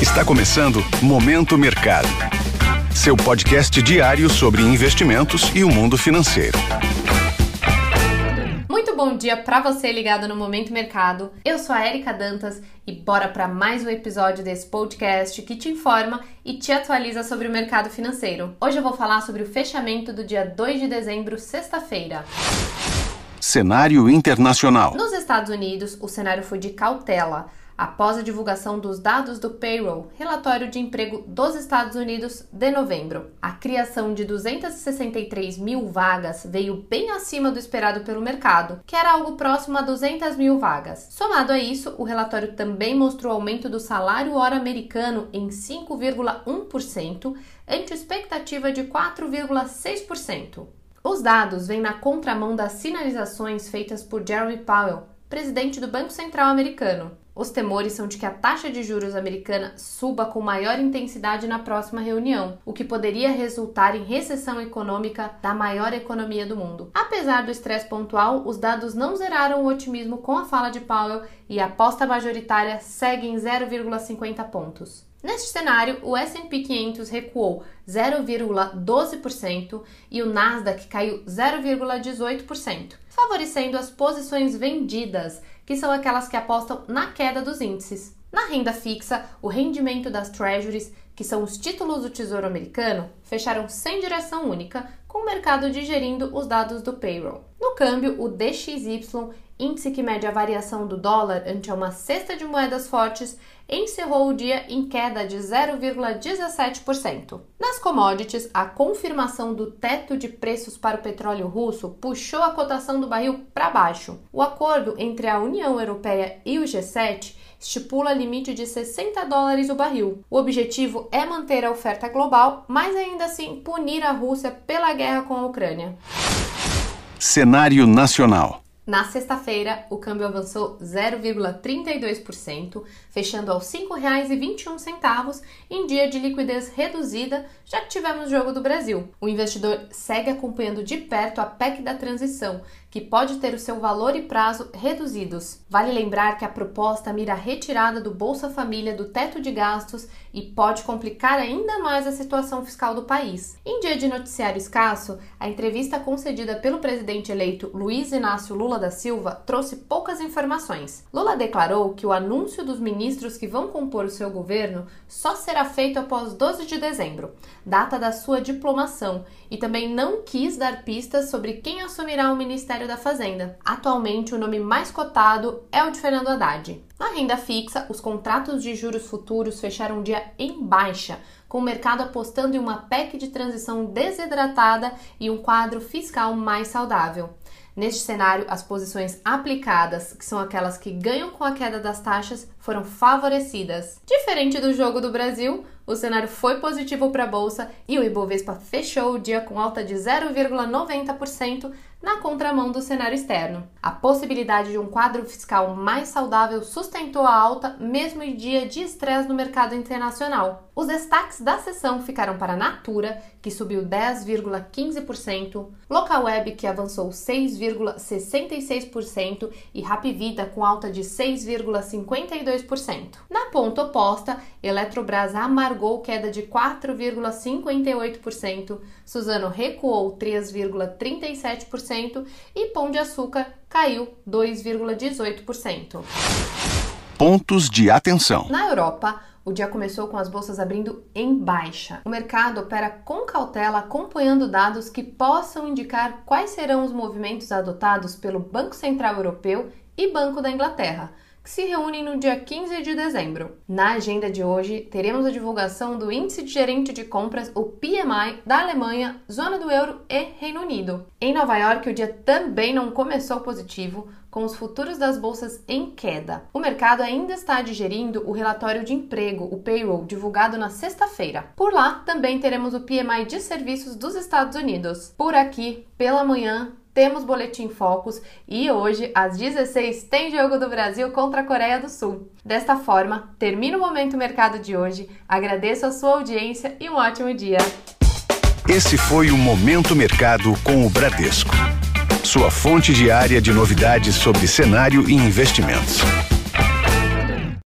Está começando Momento Mercado. Seu podcast diário sobre investimentos e o mundo financeiro. Muito bom dia para você ligado no Momento Mercado. Eu sou a Erika Dantas e bora para mais um episódio desse podcast que te informa e te atualiza sobre o mercado financeiro. Hoje eu vou falar sobre o fechamento do dia 2 de dezembro, sexta-feira. Cenário internacional. Nos Estados Unidos, o cenário foi de cautela após a divulgação dos dados do payroll, relatório de emprego dos Estados Unidos de novembro. A criação de 263 mil vagas veio bem acima do esperado pelo mercado, que era algo próximo a 200 mil vagas. Somado a isso, o relatório também mostrou aumento do salário hora americano em 5,1%, ante expectativa de 4,6%. Os dados vêm na contramão das sinalizações feitas por Jeremy Powell, presidente do Banco Central americano. Os temores são de que a taxa de juros americana suba com maior intensidade na próxima reunião, o que poderia resultar em recessão econômica da maior economia do mundo. Apesar do estresse pontual, os dados não zeraram o otimismo com a fala de Powell e a aposta majoritária segue em 0,50 pontos. Neste cenário, o S&P 500 recuou 0,12% e o Nasdaq caiu 0,18%, favorecendo as posições vendidas que são aquelas que apostam na queda dos índices. Na renda fixa, o rendimento das treasuries, que são os títulos do Tesouro Americano, fecharam sem direção única, com o mercado digerindo os dados do payroll. No câmbio, o DXY, índice que mede a variação do dólar ante uma cesta de moedas fortes, encerrou o dia em queda de 0,17%. Nas commodities, a confirmação do teto de preços para o petróleo russo puxou a cotação do barril para baixo. O acordo entre a União Europeia e o G7 estipula limite de 60 dólares o barril. O objetivo é manter a oferta global, mas ainda assim punir a Rússia pela guerra com a Ucrânia. Cenário nacional. Na sexta-feira, o câmbio avançou 0,32%, fechando aos R$ 5,21 em dia de liquidez reduzida, já que tivemos jogo do Brasil. O investidor segue acompanhando de perto a PEC da transição, que pode ter o seu valor e prazo reduzidos. Vale lembrar que a proposta mira a retirada do Bolsa Família do teto de gastos e pode complicar ainda mais a situação fiscal do país. Em dia de noticiário escasso, a entrevista concedida pelo presidente eleito Luiz Inácio Lula da Silva trouxe poucas informações. Lula declarou que o anúncio dos ministros que vão compor o seu governo só será feito após 12 de dezembro, data da sua diplomação, e também não quis dar pistas sobre quem assumirá o Ministério Ministério da Fazenda. Atualmente, o nome mais cotado é o de Fernando Haddad. Na renda fixa, os contratos de juros futuros fecharam um dia em baixa, com o mercado apostando em uma PEC de transição desidratada e um quadro fiscal mais saudável. Neste cenário, as posições aplicadas, que são aquelas que ganham com a queda das taxas, foram favorecidas. Diferente do jogo do Brasil, o cenário foi positivo para a bolsa e o Ibovespa fechou o dia com alta de 0,90% na contramão do cenário externo. A possibilidade de um quadro fiscal mais saudável sustentou a alta mesmo em dia de estresse no mercado internacional. Os destaques da sessão ficaram para Natura, que subiu 10,15%, Localweb, que avançou 6,66% e Rapvida com alta de 6,52%. Na ponta oposta, Eletrobras amargou queda de 4,58%, Suzano recuou 3,37% e Pão de Açúcar caiu 2,18%. Pontos de atenção. Na Europa, o dia começou com as bolsas abrindo em baixa. O mercado opera com cautela, acompanhando dados que possam indicar quais serão os movimentos adotados pelo Banco Central Europeu e Banco da Inglaterra que se reúnem no dia 15 de dezembro. Na agenda de hoje, teremos a divulgação do Índice de Gerente de Compras, o PMI, da Alemanha, Zona do Euro e Reino Unido. Em Nova York, o dia também não começou positivo, com os futuros das bolsas em queda. O mercado ainda está digerindo o relatório de emprego, o payroll, divulgado na sexta-feira. Por lá, também teremos o PMI de serviços dos Estados Unidos. Por aqui, pela manhã, temos Boletim Focus e hoje, às 16, tem jogo do Brasil contra a Coreia do Sul. Desta forma, termina o Momento Mercado de hoje, agradeço a sua audiência e um ótimo dia. Esse foi o Momento Mercado com o Bradesco. Sua fonte diária de novidades sobre cenário e investimentos.